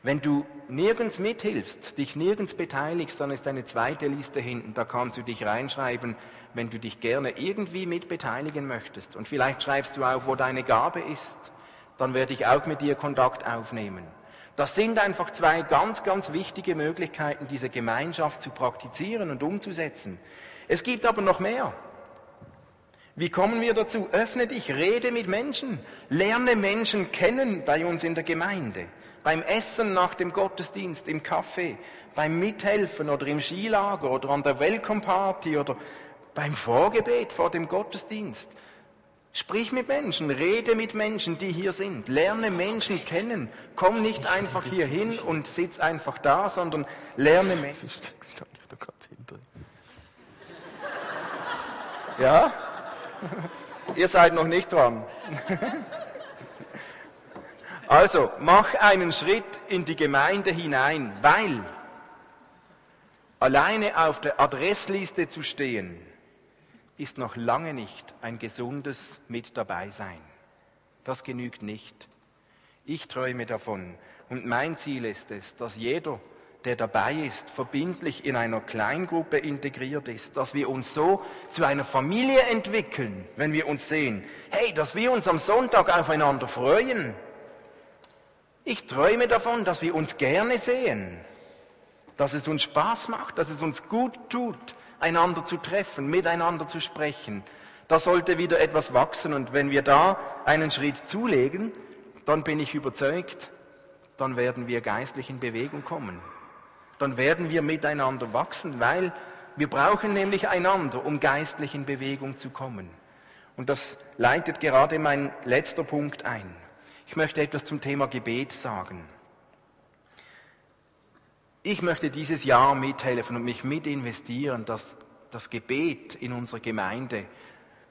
Wenn du nirgends mithilfst, dich nirgends beteiligst, dann ist eine zweite Liste hinten, da kannst du dich reinschreiben, wenn du dich gerne irgendwie mit beteiligen möchtest. Und vielleicht schreibst du auch, wo deine Gabe ist dann werde ich auch mit dir Kontakt aufnehmen. Das sind einfach zwei ganz, ganz wichtige Möglichkeiten, diese Gemeinschaft zu praktizieren und umzusetzen. Es gibt aber noch mehr. Wie kommen wir dazu? Öffne dich, rede mit Menschen, lerne Menschen kennen bei uns in der Gemeinde, beim Essen nach dem Gottesdienst, im Café, beim Mithelfen oder im Skilager oder an der Welcome Party oder beim Vorgebet vor dem Gottesdienst. Sprich mit Menschen, rede mit Menschen, die hier sind, lerne Menschen kennen. Komm nicht einfach hier hin und sitz einfach da, sondern lerne Menschen. Ja? Ihr seid noch nicht dran. Also, mach einen Schritt in die Gemeinde hinein, weil alleine auf der Adressliste zu stehen, ist noch lange nicht ein gesundes Mit dabei sein. Das genügt nicht. Ich träume davon und mein Ziel ist es, dass jeder, der dabei ist, verbindlich in einer Kleingruppe integriert ist, dass wir uns so zu einer Familie entwickeln, wenn wir uns sehen. Hey, dass wir uns am Sonntag aufeinander freuen. Ich träume davon, dass wir uns gerne sehen, dass es uns Spaß macht, dass es uns gut tut, einander zu treffen, miteinander zu sprechen. Da sollte wieder etwas wachsen und wenn wir da einen Schritt zulegen, dann bin ich überzeugt, dann werden wir geistlich in Bewegung kommen. Dann werden wir miteinander wachsen, weil wir brauchen nämlich einander, um geistlich in Bewegung zu kommen. Und das leitet gerade mein letzter Punkt ein. Ich möchte etwas zum Thema Gebet sagen. Ich möchte dieses Jahr mithelfen und mich mit investieren, dass das Gebet in unserer Gemeinde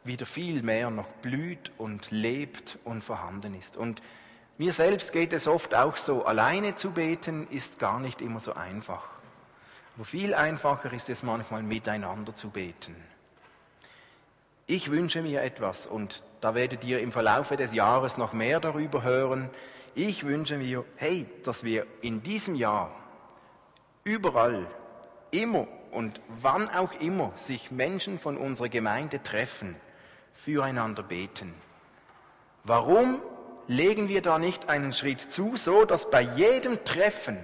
wieder viel mehr noch blüht und lebt und vorhanden ist. Und mir selbst geht es oft auch so, alleine zu beten ist gar nicht immer so einfach. Aber viel einfacher ist es manchmal miteinander zu beten. Ich wünsche mir etwas und da werdet ihr im Verlaufe des Jahres noch mehr darüber hören. Ich wünsche mir, hey, dass wir in diesem Jahr überall, immer und wann auch immer sich Menschen von unserer Gemeinde treffen, füreinander beten. Warum? Legen wir da nicht einen Schritt zu, so dass bei jedem Treffen,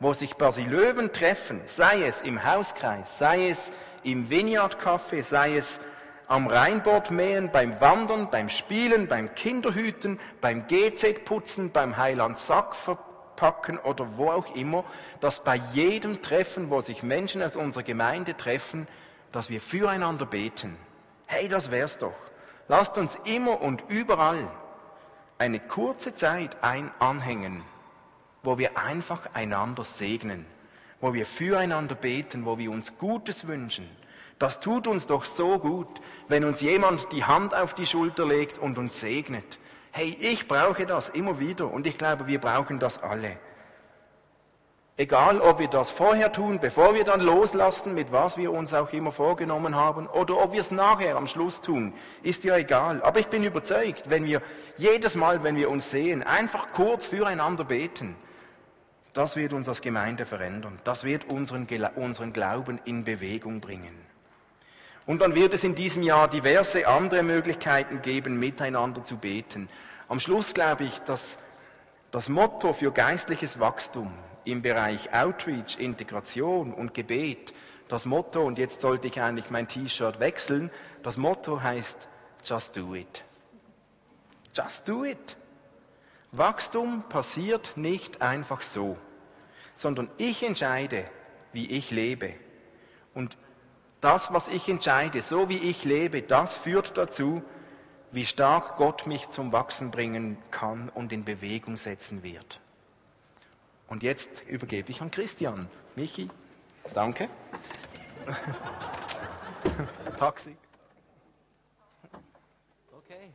wo sich Basilöwen treffen, sei es im Hauskreis, sei es im Vineyard Café, sei es am Rheinbord mähen, beim Wandern, beim Spielen, beim Kinderhüten, beim GZ putzen, beim Heiland Sack verpacken oder wo auch immer, dass bei jedem Treffen, wo sich Menschen aus unserer Gemeinde treffen, dass wir füreinander beten. Hey, das wär's doch. Lasst uns immer und überall eine kurze Zeit ein anhängen, wo wir einfach einander segnen, wo wir füreinander beten, wo wir uns Gutes wünschen. Das tut uns doch so gut, wenn uns jemand die Hand auf die Schulter legt und uns segnet. Hey, ich brauche das immer wieder und ich glaube, wir brauchen das alle. Egal, ob wir das vorher tun, bevor wir dann loslassen, mit was wir uns auch immer vorgenommen haben, oder ob wir es nachher am Schluss tun, ist ja egal. Aber ich bin überzeugt, wenn wir jedes Mal, wenn wir uns sehen, einfach kurz füreinander beten, das wird uns als Gemeinde verändern. Das wird unseren, unseren Glauben in Bewegung bringen. Und dann wird es in diesem Jahr diverse andere Möglichkeiten geben, miteinander zu beten. Am Schluss glaube ich, dass das Motto für geistliches Wachstum im Bereich Outreach, Integration und Gebet das Motto, und jetzt sollte ich eigentlich mein T-Shirt wechseln, das Motto heißt Just do it. Just do it. Wachstum passiert nicht einfach so, sondern ich entscheide, wie ich lebe. Und das, was ich entscheide, so wie ich lebe, das führt dazu, wie stark Gott mich zum Wachsen bringen kann und in Bewegung setzen wird. Und jetzt übergebe ich an Christian. Michi, danke. Taxi. Okay.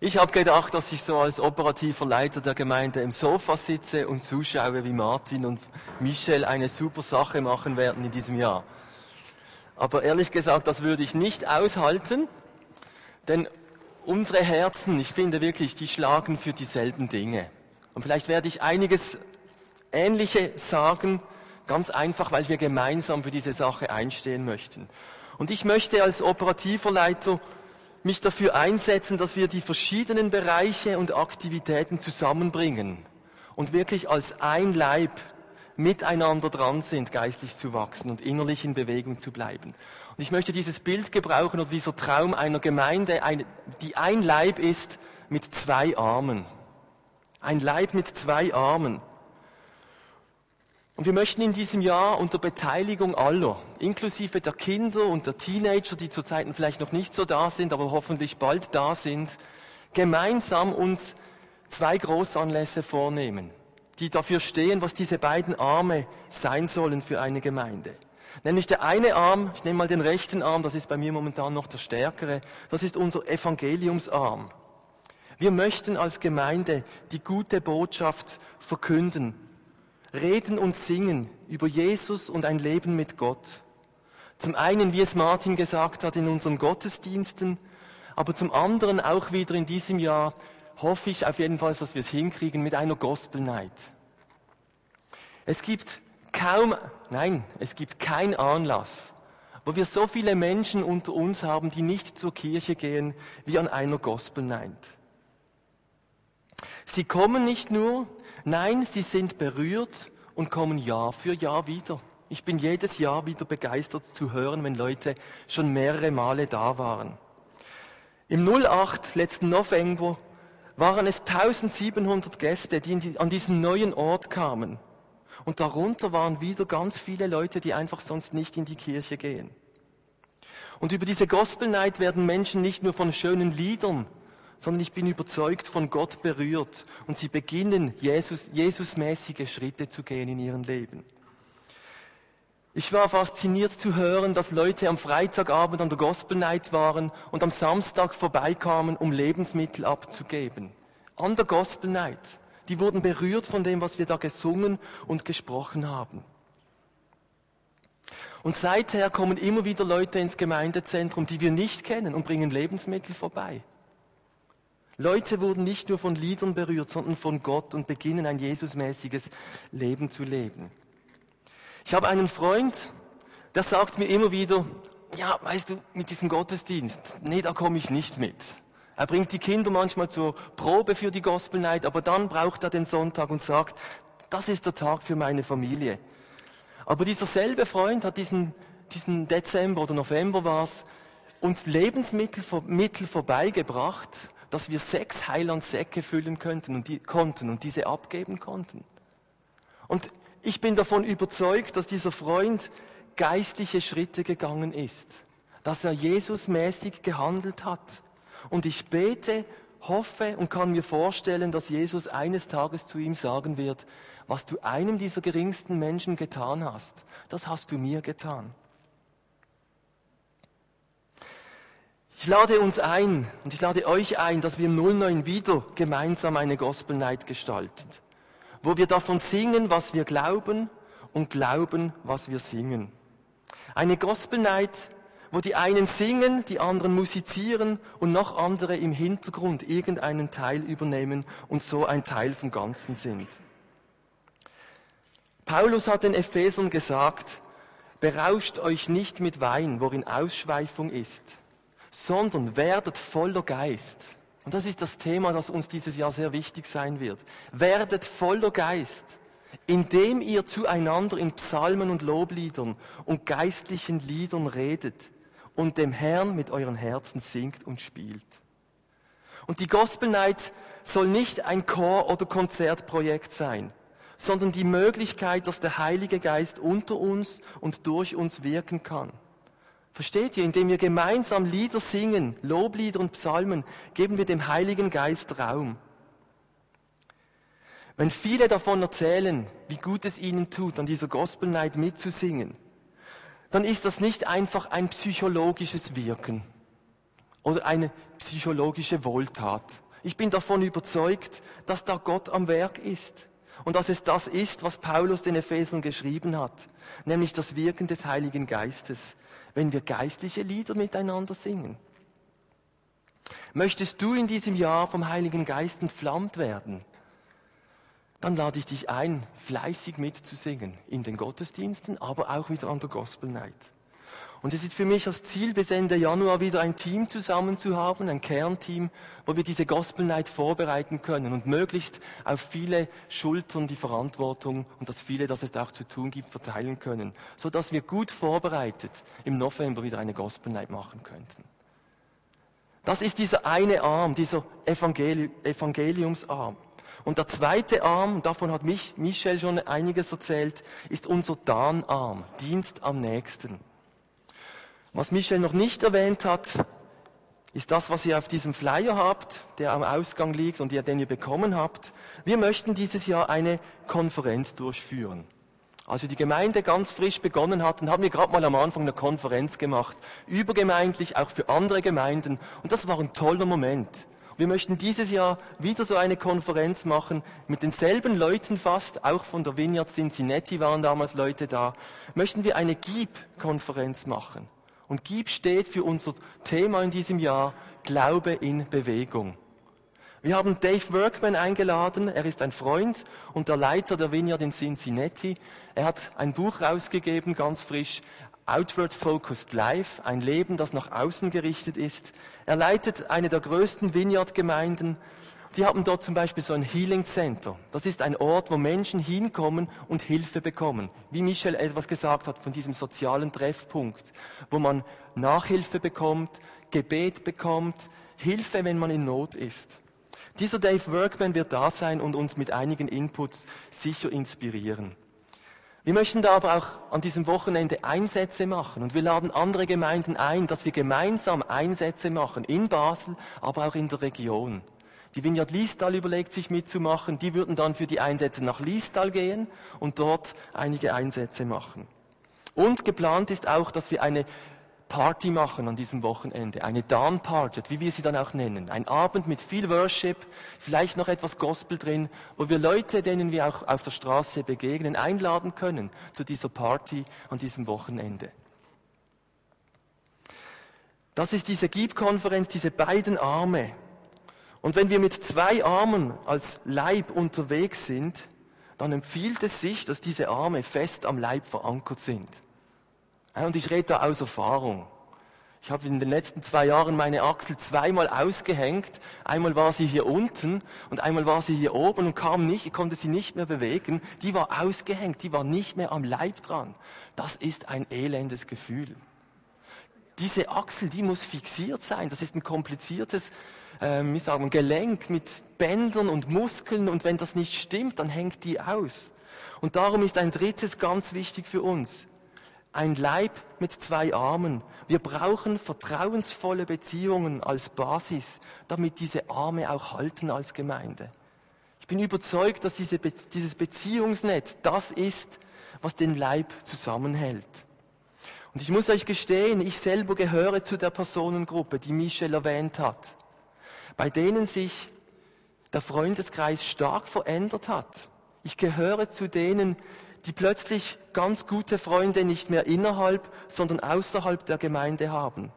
Ich habe gedacht, dass ich so als operativer Leiter der Gemeinde im Sofa sitze und zuschaue, wie Martin und Michel eine super Sache machen werden in diesem Jahr. Aber ehrlich gesagt, das würde ich nicht aushalten, denn unsere Herzen, ich finde wirklich, die schlagen für dieselben Dinge. Und vielleicht werde ich einiges Ähnliche sagen, ganz einfach, weil wir gemeinsam für diese Sache einstehen möchten. Und ich möchte als operativer Leiter mich dafür einsetzen, dass wir die verschiedenen Bereiche und Aktivitäten zusammenbringen und wirklich als ein Leib miteinander dran sind, geistlich zu wachsen und innerlich in Bewegung zu bleiben. Und ich möchte dieses Bild gebrauchen oder dieser Traum einer Gemeinde, die ein Leib ist mit zwei Armen. Ein Leib mit zwei Armen. Und wir möchten in diesem Jahr unter Beteiligung aller, inklusive der Kinder und der Teenager, die zurzeit vielleicht noch nicht so da sind, aber hoffentlich bald da sind, gemeinsam uns zwei Großanlässe vornehmen, die dafür stehen, was diese beiden Arme sein sollen für eine Gemeinde. Nämlich der eine Arm, ich nehme mal den rechten Arm, das ist bei mir momentan noch der stärkere, das ist unser Evangeliumsarm. Wir möchten als Gemeinde die gute Botschaft verkünden, reden und singen über Jesus und ein Leben mit Gott. Zum einen, wie es Martin gesagt hat, in unseren Gottesdiensten, aber zum anderen auch wieder in diesem Jahr hoffe ich auf jeden Fall, dass wir es hinkriegen mit einer Gospel Night. Es gibt kaum, nein, es gibt keinen Anlass, wo wir so viele Menschen unter uns haben, die nicht zur Kirche gehen, wie an einer Gospel Night. Sie kommen nicht nur, nein, sie sind berührt und kommen Jahr für Jahr wieder. Ich bin jedes Jahr wieder begeistert zu hören, wenn Leute schon mehrere Male da waren. Im 08 letzten November waren es 1700 Gäste, die an diesen neuen Ort kamen. Und darunter waren wieder ganz viele Leute, die einfach sonst nicht in die Kirche gehen. Und über diese Gospel Night werden Menschen nicht nur von schönen Liedern sondern ich bin überzeugt von Gott berührt und sie beginnen, Jesus, Jesusmäßige Schritte zu gehen in ihrem Leben. Ich war fasziniert zu hören, dass Leute am Freitagabend an der Gospel Night waren und am Samstag vorbeikamen, um Lebensmittel abzugeben. An der Gospel Night. Die wurden berührt von dem, was wir da gesungen und gesprochen haben. Und seither kommen immer wieder Leute ins Gemeindezentrum, die wir nicht kennen und bringen Lebensmittel vorbei. Leute wurden nicht nur von Liedern berührt, sondern von Gott und beginnen ein Jesusmäßiges Leben zu leben. Ich habe einen Freund, der sagt mir immer wieder, ja, weißt du, mit diesem Gottesdienst, nee, da komme ich nicht mit. Er bringt die Kinder manchmal zur Probe für die Gospel Night, aber dann braucht er den Sonntag und sagt, das ist der Tag für meine Familie. Aber dieser selbe Freund hat diesen, diesen Dezember oder November war es, uns Lebensmittel Mittel vorbeigebracht, dass wir sechs Heilandsäcke füllen könnten und die, konnten und diese abgeben konnten. Und ich bin davon überzeugt, dass dieser Freund geistliche Schritte gegangen ist, dass er Jesusmäßig gehandelt hat. Und ich bete, hoffe und kann mir vorstellen, dass Jesus eines Tages zu ihm sagen wird, was du einem dieser geringsten Menschen getan hast, das hast du mir getan. Ich lade uns ein und ich lade euch ein, dass wir im 09 wieder gemeinsam eine Gospel Night gestalten, wo wir davon singen, was wir glauben und glauben, was wir singen. Eine Gospel Night, wo die einen singen, die anderen musizieren und noch andere im Hintergrund irgendeinen Teil übernehmen und so ein Teil vom Ganzen sind. Paulus hat den Ephesern gesagt, berauscht euch nicht mit Wein, worin Ausschweifung ist sondern werdet voller Geist. Und das ist das Thema, das uns dieses Jahr sehr wichtig sein wird. Werdet voller Geist, indem ihr zueinander in Psalmen und Lobliedern und geistlichen Liedern redet und dem Herrn mit euren Herzen singt und spielt. Und die Gospel Night soll nicht ein Chor- oder Konzertprojekt sein, sondern die Möglichkeit, dass der Heilige Geist unter uns und durch uns wirken kann. Versteht ihr? Indem wir gemeinsam Lieder singen, Loblieder und Psalmen, geben wir dem Heiligen Geist Raum. Wenn viele davon erzählen, wie gut es ihnen tut, an dieser Gospel Night mitzusingen, dann ist das nicht einfach ein psychologisches Wirken oder eine psychologische Wohltat. Ich bin davon überzeugt, dass da Gott am Werk ist und dass es das ist, was Paulus den Ephesern geschrieben hat, nämlich das Wirken des Heiligen Geistes wenn wir geistliche Lieder miteinander singen? Möchtest du in diesem Jahr vom Heiligen Geist entflammt werden? Dann lade ich dich ein, fleißig mitzusingen in den Gottesdiensten, aber auch wieder an der Gospel Night. Und es ist für mich das Ziel, bis Ende Januar wieder ein Team zusammen zu haben, ein Kernteam, wo wir diese Gospel Night vorbereiten können und möglichst auf viele Schultern die Verantwortung und das viele, das es auch zu tun gibt, verteilen können, so dass wir gut vorbereitet im November wieder eine Gospel Night machen könnten. Das ist dieser eine Arm, dieser Evangeli Evangeliumsarm. Und der zweite Arm, davon hat mich Michel schon einiges erzählt, ist unser Dan-Arm, Dienst am Nächsten. Was Michel noch nicht erwähnt hat, ist das, was ihr auf diesem Flyer habt, der am Ausgang liegt und den ihr bekommen habt. Wir möchten dieses Jahr eine Konferenz durchführen. Als wir die Gemeinde ganz frisch begonnen hatten, haben wir gerade mal am Anfang eine Konferenz gemacht, übergemeindlich, auch für andere Gemeinden. Und das war ein toller Moment. Wir möchten dieses Jahr wieder so eine Konferenz machen, mit denselben Leuten fast, auch von der Vineyard Cincinnati waren damals Leute da, möchten wir eine GIB-Konferenz machen. Und GIB steht für unser Thema in diesem Jahr Glaube in Bewegung. Wir haben Dave Workman eingeladen. Er ist ein Freund und der Leiter der Vineyard in Cincinnati. Er hat ein Buch rausgegeben, ganz frisch. Outward Focused Life, ein Leben, das nach außen gerichtet ist. Er leitet eine der größten Vineyard-Gemeinden die haben dort zum Beispiel so ein Healing Center. Das ist ein Ort, wo Menschen hinkommen und Hilfe bekommen. Wie Michel etwas gesagt hat von diesem sozialen Treffpunkt, wo man Nachhilfe bekommt, Gebet bekommt, Hilfe, wenn man in Not ist. Dieser Dave Workman wird da sein und uns mit einigen Inputs sicher inspirieren. Wir möchten da aber auch an diesem Wochenende Einsätze machen und wir laden andere Gemeinden ein, dass wir gemeinsam Einsätze machen in Basel, aber auch in der Region. Die Vineyard Liestal überlegt sich mitzumachen. Die würden dann für die Einsätze nach Liestal gehen und dort einige Einsätze machen. Und geplant ist auch, dass wir eine Party machen an diesem Wochenende, eine Dawn Party, wie wir sie dann auch nennen. Ein Abend mit viel Worship, vielleicht noch etwas Gospel drin, wo wir Leute, denen wir auch auf der Straße begegnen, einladen können zu dieser Party an diesem Wochenende. Das ist diese Gib-Konferenz, diese beiden Arme, und wenn wir mit zwei Armen als Leib unterwegs sind, dann empfiehlt es sich, dass diese Arme fest am Leib verankert sind. Und ich rede da aus Erfahrung. Ich habe in den letzten zwei Jahren meine Achsel zweimal ausgehängt. Einmal war sie hier unten und einmal war sie hier oben und kam nicht, ich konnte sie nicht mehr bewegen. Die war ausgehängt, die war nicht mehr am Leib dran. Das ist ein elendes Gefühl. Diese Achsel, die muss fixiert sein. Das ist ein kompliziertes, ähm, wie sagen Gelenk mit Bändern und Muskeln und wenn das nicht stimmt, dann hängt die aus. Und darum ist ein drittes ganz wichtig für uns ein Leib mit zwei Armen. Wir brauchen vertrauensvolle Beziehungen als Basis, damit diese Arme auch halten als Gemeinde. Ich bin überzeugt, dass diese Be dieses Beziehungsnetz das ist, was den Leib zusammenhält. Und ich muss euch gestehen, ich selber gehöre zu der Personengruppe, die Michel erwähnt hat, bei denen sich der Freundeskreis stark verändert hat. Ich gehöre zu denen, die plötzlich ganz gute Freunde nicht mehr innerhalb, sondern außerhalb der Gemeinde haben.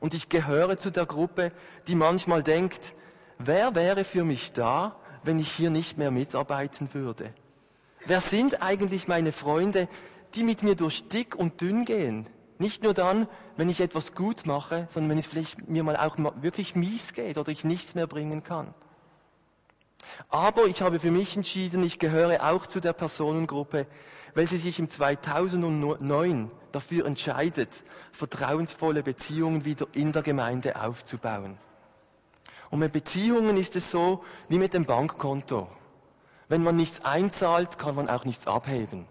Und ich gehöre zu der Gruppe, die manchmal denkt, wer wäre für mich da, wenn ich hier nicht mehr mitarbeiten würde? Wer sind eigentlich meine Freunde, die mit mir durch dick und dünn gehen? Nicht nur dann, wenn ich etwas gut mache, sondern wenn es vielleicht mir mal auch wirklich mies geht oder ich nichts mehr bringen kann. Aber ich habe für mich entschieden, ich gehöre auch zu der Personengruppe, welche sich im 2009 dafür entscheidet, vertrauensvolle Beziehungen wieder in der Gemeinde aufzubauen. Und mit Beziehungen ist es so wie mit dem Bankkonto. Wenn man nichts einzahlt, kann man auch nichts abheben.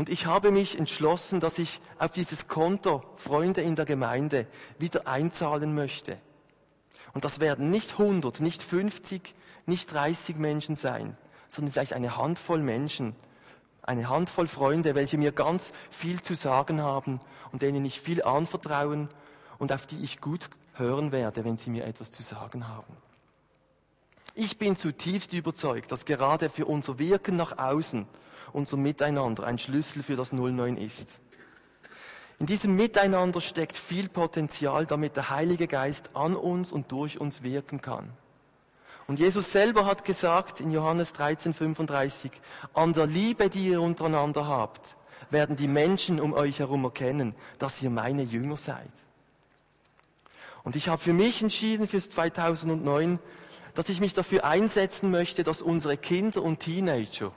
Und ich habe mich entschlossen, dass ich auf dieses Konto Freunde in der Gemeinde wieder einzahlen möchte. Und das werden nicht 100, nicht 50, nicht 30 Menschen sein, sondern vielleicht eine Handvoll Menschen, eine Handvoll Freunde, welche mir ganz viel zu sagen haben und denen ich viel anvertrauen und auf die ich gut hören werde, wenn sie mir etwas zu sagen haben. Ich bin zutiefst überzeugt, dass gerade für unser Wirken nach außen, unser Miteinander ein Schlüssel für das 09 ist. In diesem Miteinander steckt viel Potenzial, damit der Heilige Geist an uns und durch uns wirken kann. Und Jesus selber hat gesagt in Johannes 13, 35, an der Liebe, die ihr untereinander habt, werden die Menschen um euch herum erkennen, dass ihr meine Jünger seid. Und ich habe für mich entschieden fürs 2009, dass ich mich dafür einsetzen möchte, dass unsere Kinder und Teenager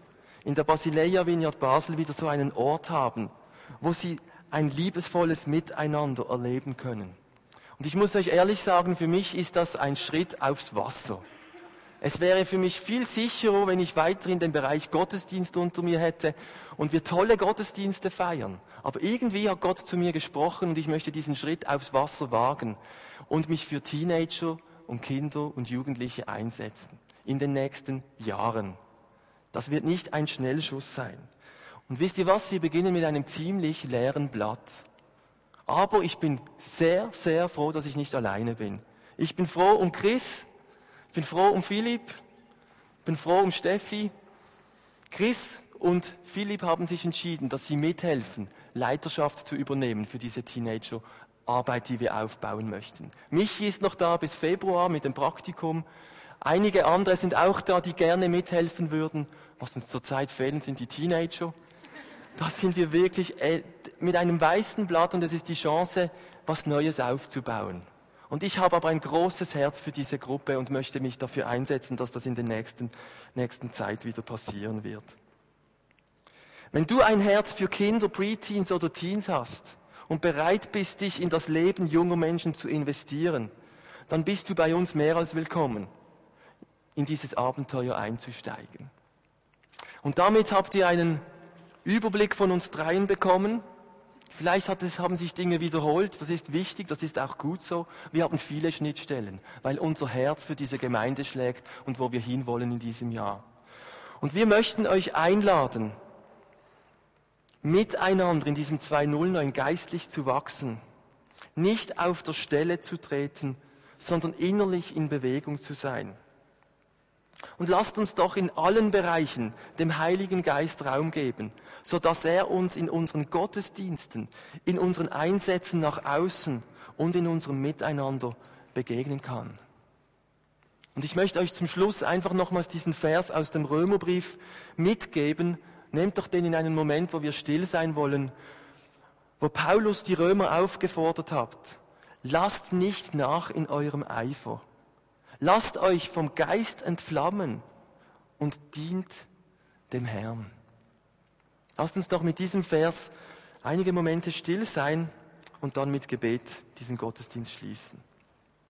in der Basileia Vineyard Basel wieder so einen Ort haben, wo sie ein liebesvolles Miteinander erleben können. Und ich muss euch ehrlich sagen, für mich ist das ein Schritt aufs Wasser. Es wäre für mich viel sicherer, wenn ich weiterhin den Bereich Gottesdienst unter mir hätte und wir tolle Gottesdienste feiern. Aber irgendwie hat Gott zu mir gesprochen und ich möchte diesen Schritt aufs Wasser wagen und mich für Teenager und Kinder und Jugendliche einsetzen in den nächsten Jahren. Das wird nicht ein Schnellschuss sein. Und wisst ihr was? Wir beginnen mit einem ziemlich leeren Blatt. Aber ich bin sehr, sehr froh, dass ich nicht alleine bin. Ich bin froh um Chris, ich bin froh um Philipp, ich bin froh um Steffi. Chris und Philipp haben sich entschieden, dass sie mithelfen, Leiterschaft zu übernehmen für diese Teenager-Arbeit, die wir aufbauen möchten. Michi ist noch da bis Februar mit dem Praktikum. Einige andere sind auch da, die gerne mithelfen würden. Was uns zurzeit fehlen, sind die Teenager. Da sind wir wirklich äh, mit einem weißen Blatt und es ist die Chance, was Neues aufzubauen. Und ich habe aber ein großes Herz für diese Gruppe und möchte mich dafür einsetzen, dass das in der nächsten, nächsten Zeit wieder passieren wird. Wenn du ein Herz für Kinder, Preteens oder Teens hast und bereit bist, dich in das Leben junger Menschen zu investieren, dann bist du bei uns mehr als willkommen, in dieses Abenteuer einzusteigen. Und damit habt ihr einen Überblick von uns dreien bekommen. Vielleicht es, haben sich Dinge wiederholt, das ist wichtig, das ist auch gut so. Wir haben viele Schnittstellen, weil unser Herz für diese Gemeinde schlägt und wo wir hinwollen in diesem Jahr. Und wir möchten euch einladen, miteinander in diesem 209 geistlich zu wachsen, nicht auf der Stelle zu treten, sondern innerlich in Bewegung zu sein. Und lasst uns doch in allen Bereichen dem Heiligen Geist Raum geben, so dass er uns in unseren Gottesdiensten, in unseren Einsätzen nach außen und in unserem Miteinander begegnen kann. Und ich möchte euch zum Schluss einfach nochmals diesen Vers aus dem Römerbrief mitgeben. Nehmt doch den in einen Moment, wo wir still sein wollen, wo Paulus die Römer aufgefordert hat. lasst nicht nach in eurem Eifer. Lasst euch vom Geist entflammen und dient dem Herrn. Lasst uns doch mit diesem Vers einige Momente still sein und dann mit Gebet diesen Gottesdienst schließen.